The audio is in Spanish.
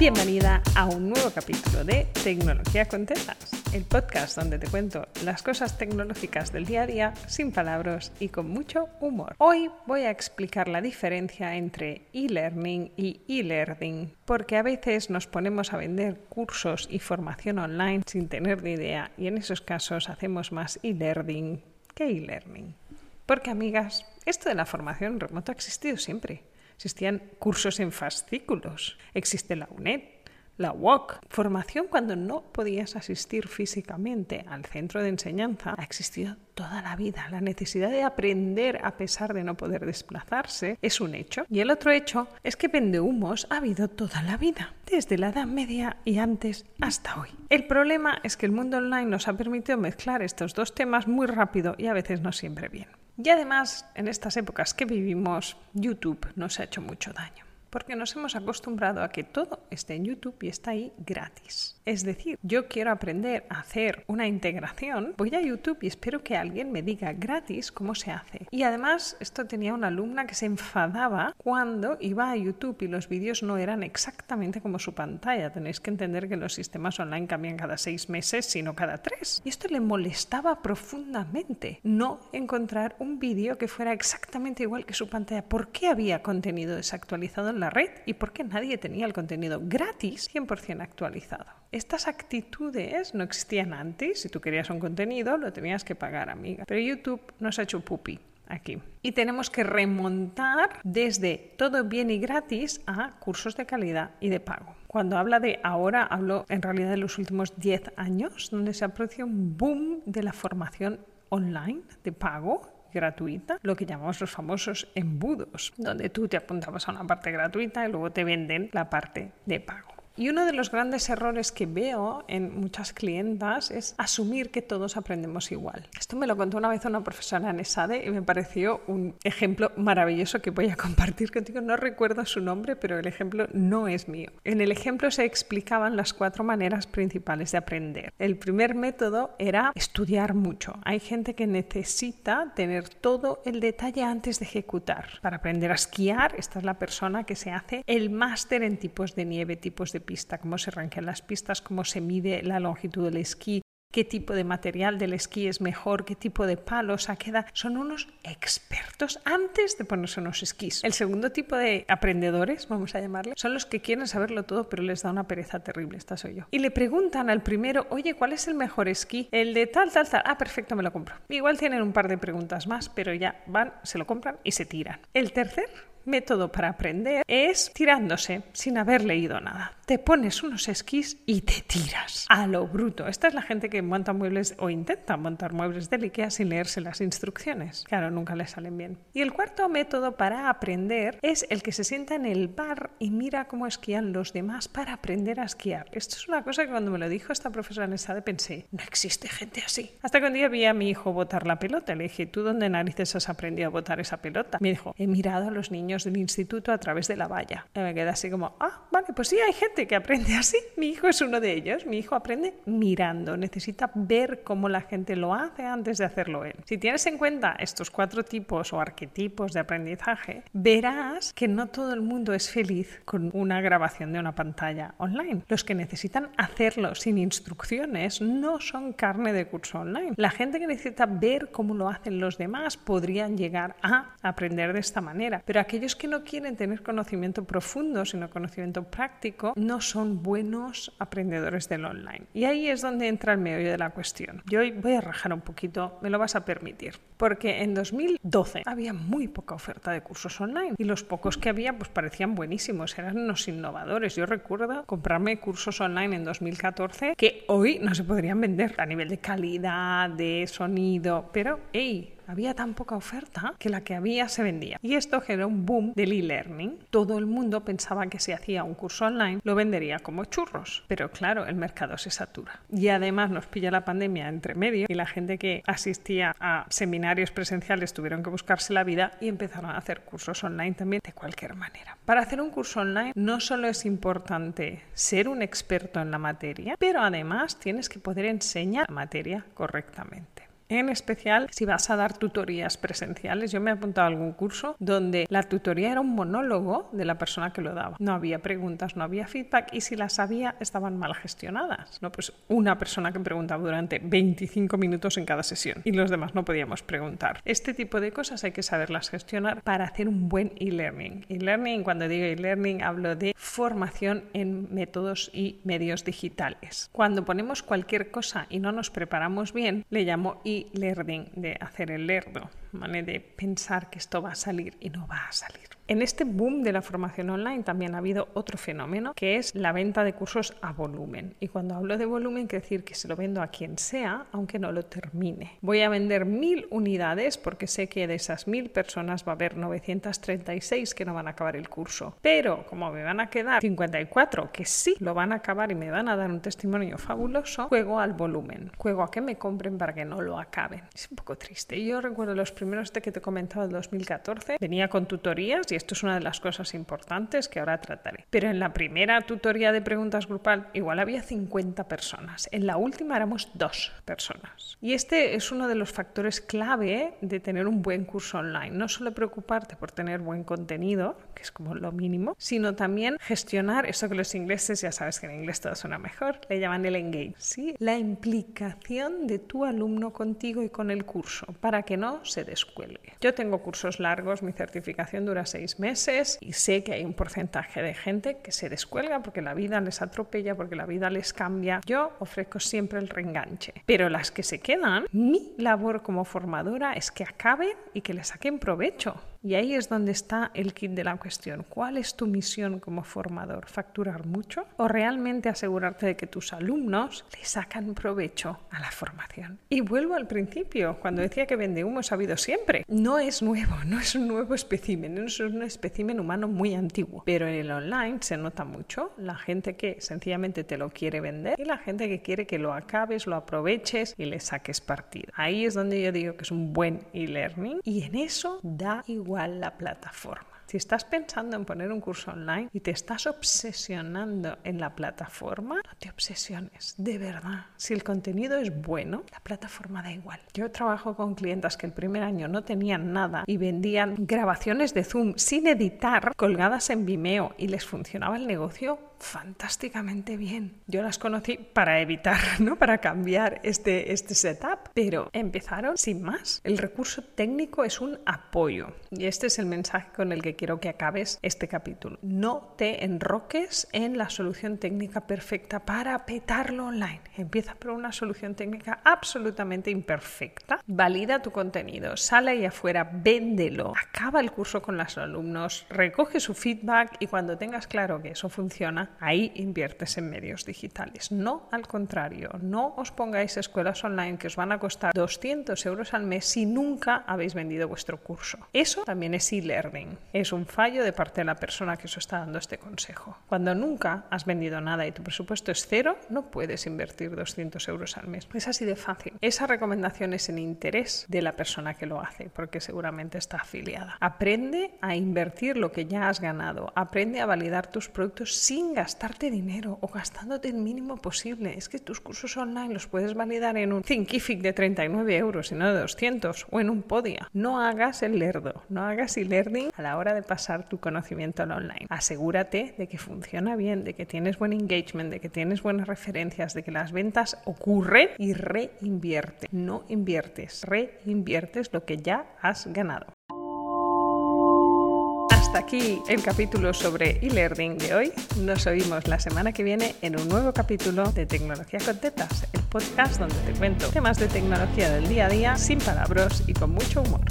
Bienvenida a un nuevo capítulo de Tecnología con Tetas, el podcast donde te cuento las cosas tecnológicas del día a día sin palabras y con mucho humor. Hoy voy a explicar la diferencia entre e-learning y e-learning, porque a veces nos ponemos a vender cursos y formación online sin tener ni idea y en esos casos hacemos más e-learning que e-learning. Porque amigas, esto de la formación remota ha existido siempre. Existían cursos en fascículos. Existe la UNED, la UOC. Formación cuando no podías asistir físicamente al centro de enseñanza ha existido toda la vida. La necesidad de aprender a pesar de no poder desplazarse es un hecho. Y el otro hecho es que vendehumos ha habido toda la vida, desde la Edad Media y antes hasta hoy. El problema es que el mundo online nos ha permitido mezclar estos dos temas muy rápido y a veces no siempre bien. Y además, en estas épocas que vivimos, YouTube nos ha hecho mucho daño porque nos hemos acostumbrado a que todo esté en YouTube y está ahí gratis. Es decir, yo quiero aprender a hacer una integración, voy a YouTube y espero que alguien me diga gratis cómo se hace. Y además, esto tenía una alumna que se enfadaba cuando iba a YouTube y los vídeos no eran exactamente como su pantalla. Tenéis que entender que los sistemas online cambian cada seis meses, sino cada tres. Y esto le molestaba profundamente, no encontrar un vídeo que fuera exactamente igual que su pantalla. ¿Por qué había contenido desactualizado la red y por qué nadie tenía el contenido gratis 100% actualizado. Estas actitudes no existían antes. Si tú querías un contenido, lo tenías que pagar, amiga. Pero YouTube nos ha hecho pupi aquí. Y tenemos que remontar desde todo bien y gratis a cursos de calidad y de pago. Cuando habla de ahora, hablo en realidad de los últimos 10 años, donde se aprecia un boom de la formación online de pago gratuita, lo que llamamos los famosos embudos, donde tú te apuntabas a una parte gratuita y luego te venden la parte de pago. Y uno de los grandes errores que veo en muchas clientas es asumir que todos aprendemos igual. Esto me lo contó una vez una profesora en ESADE y me pareció un ejemplo maravilloso que voy a compartir contigo. No recuerdo su nombre, pero el ejemplo no es mío. En el ejemplo se explicaban las cuatro maneras principales de aprender. El primer método era estudiar mucho. Hay gente que necesita tener todo el detalle antes de ejecutar. Para aprender a esquiar, esta es la persona que se hace el máster en tipos de nieve, tipos de pista, cómo se ranquean las pistas, cómo se mide la longitud del esquí, qué tipo de material del esquí es mejor, qué tipo de palos a queda. Son unos expertos antes de ponerse unos esquís. El segundo tipo de aprendedores, vamos a llamarle, son los que quieren saberlo todo, pero les da una pereza terrible. Esta soy yo. Y le preguntan al primero, oye, ¿cuál es el mejor esquí? El de tal, tal, tal. Ah, perfecto, me lo compro. Igual tienen un par de preguntas más, pero ya van, se lo compran y se tiran. El tercer método para aprender es tirándose sin haber leído nada. Te pones unos esquís y te tiras a lo bruto. Esta es la gente que monta muebles o intenta montar muebles de Ikea sin leerse las instrucciones. Claro, nunca le salen bien. Y el cuarto método para aprender es el que se sienta en el bar y mira cómo esquían los demás para aprender a esquiar. Esto es una cosa que cuando me lo dijo esta profesora en de pensé, no existe gente así. Hasta que un día vi a mi hijo botar la pelota. Le dije, ¿tú dónde narices has aprendido a botar esa pelota? Me dijo, he mirado a los niños del instituto a través de la valla. Y me quedé así como, ah, vale, pues sí, hay gente que aprende así. Mi hijo es uno de ellos. Mi hijo aprende mirando. Necesita ver cómo la gente lo hace antes de hacerlo él. Si tienes en cuenta estos cuatro tipos o arquetipos de aprendizaje, verás que no todo el mundo es feliz con una grabación de una pantalla online. Los que necesitan hacerlo sin instrucciones no son carne de curso online. La gente que necesita ver cómo lo hacen los demás podrían llegar a aprender de esta manera. Pero aquellos que no quieren tener conocimiento profundo, sino conocimiento práctico, no son buenos aprendedores del online. Y ahí es donde entra el meollo de la cuestión. Yo voy a rajar un poquito, me lo vas a permitir, porque en 2012 había muy poca oferta de cursos online y los pocos que había pues parecían buenísimos, eran unos innovadores. Yo recuerdo comprarme cursos online en 2014 que hoy no se podrían vender a nivel de calidad, de sonido, pero hey, había tan poca oferta que la que había se vendía. Y esto generó un boom del e-learning. Todo el mundo pensaba que si hacía un curso online lo vendería como churros. Pero claro, el mercado se satura. Y además nos pilla la pandemia entre medio y la gente que asistía a seminarios presenciales tuvieron que buscarse la vida y empezaron a hacer cursos online también de cualquier manera. Para hacer un curso online no solo es importante ser un experto en la materia, pero además tienes que poder enseñar la materia correctamente. En especial si vas a dar tutorías presenciales. Yo me he apuntado a algún curso donde la tutoría era un monólogo de la persona que lo daba. No había preguntas, no había feedback y si las había estaban mal gestionadas. No, pues una persona que preguntaba durante 25 minutos en cada sesión y los demás no podíamos preguntar. Este tipo de cosas hay que saberlas gestionar para hacer un buen e-learning. E-learning, cuando digo e-learning, hablo de formación en métodos y medios digitales. Cuando ponemos cualquier cosa y no nos preparamos bien, le llamo e-learning, de hacer el lerdo, de pensar que esto va a salir y no va a salir. En este boom de la formación online también ha habido otro fenómeno que es la venta de cursos a volumen. Y cuando hablo de volumen, quiere decir que se lo vendo a quien sea, aunque no lo termine. Voy a vender mil unidades porque sé que de esas mil personas va a haber 936 que no van a acabar el curso. Pero como me van a quedar 54 que sí lo van a acabar y me van a dar un testimonio fabuloso, juego al volumen. Juego a que me compren para que no lo acaben. Es un poco triste. Yo recuerdo los primeros de que te he comentado del 2014. Venía con tutorías y esto es una de las cosas importantes que ahora trataré. Pero en la primera tutoría de preguntas grupal igual había 50 personas. En la última éramos dos personas. Y este es uno de los factores clave de tener un buen curso online. No solo preocuparte por tener buen contenido, que es como lo mínimo, sino también gestionar eso que los ingleses, ya sabes que en inglés todo suena mejor, le llaman el engage, ¿sí? La implicación de tu alumno contigo y con el curso para que no se descuelgue. Yo tengo cursos largos, mi certificación dura seis meses y sé que hay un porcentaje de gente que se descuelga porque la vida les atropella, porque la vida les cambia. Yo ofrezco siempre el reenganche. Pero las que se quedan, mi labor como formadora es que acaben y que le saquen provecho. Y ahí es donde está el kit de la cuestión. ¿Cuál es tu misión como formador? ¿Facturar mucho? ¿O realmente asegurarte de que tus alumnos le sacan provecho a la formación? Y vuelvo al principio, cuando decía que vende humo ha habido siempre. No es nuevo, no es un nuevo espécimen, es un espécimen humano muy antiguo. Pero en el online se nota mucho la gente que sencillamente te lo quiere vender y la gente que quiere que lo acabes, lo aproveches y le saques partido. Ahí es donde yo digo que es un buen e-learning y en eso da igual la plataforma. Si estás pensando en poner un curso online y te estás obsesionando en la plataforma, no te obsesiones, de verdad. Si el contenido es bueno, la plataforma da igual. Yo trabajo con clientes que el primer año no tenían nada y vendían grabaciones de Zoom sin editar colgadas en Vimeo y les funcionaba el negocio fantásticamente bien. Yo las conocí para evitar, ¿no? Para cambiar este, este setup, pero empezaron sin más. El recurso técnico es un apoyo y este es el mensaje con el que quiero que acabes este capítulo. No te enroques en la solución técnica perfecta para petarlo online. Empieza por una solución técnica absolutamente imperfecta. Valida tu contenido, sale ahí afuera, véndelo, acaba el curso con los alumnos, recoge su feedback y cuando tengas claro que eso funciona, ahí inviertes en medios digitales. No al contrario, no os pongáis escuelas online que os van a costar 200 euros al mes si nunca habéis vendido vuestro curso. Eso también es e-learning. Un fallo de parte de la persona que os está dando este consejo. Cuando nunca has vendido nada y tu presupuesto es cero, no puedes invertir 200 euros al mes. Es así de fácil. Esa recomendación es en interés de la persona que lo hace, porque seguramente está afiliada. Aprende a invertir lo que ya has ganado. Aprende a validar tus productos sin gastarte dinero o gastándote el mínimo posible. Es que tus cursos online los puedes validar en un Thinkific de 39 euros y no de 200 o en un Podia. No hagas el lerdo, no hagas e-learning a la hora pasar tu conocimiento al online. Asegúrate de que funciona bien, de que tienes buen engagement, de que tienes buenas referencias, de que las ventas ocurren y reinvierte. No inviertes, reinviertes lo que ya has ganado hasta aquí el capítulo sobre e-learning de hoy. Nos oímos la semana que viene en un nuevo capítulo de Tecnología con Tetas, el podcast donde te cuento temas de tecnología del día a día sin palabras y con mucho humor.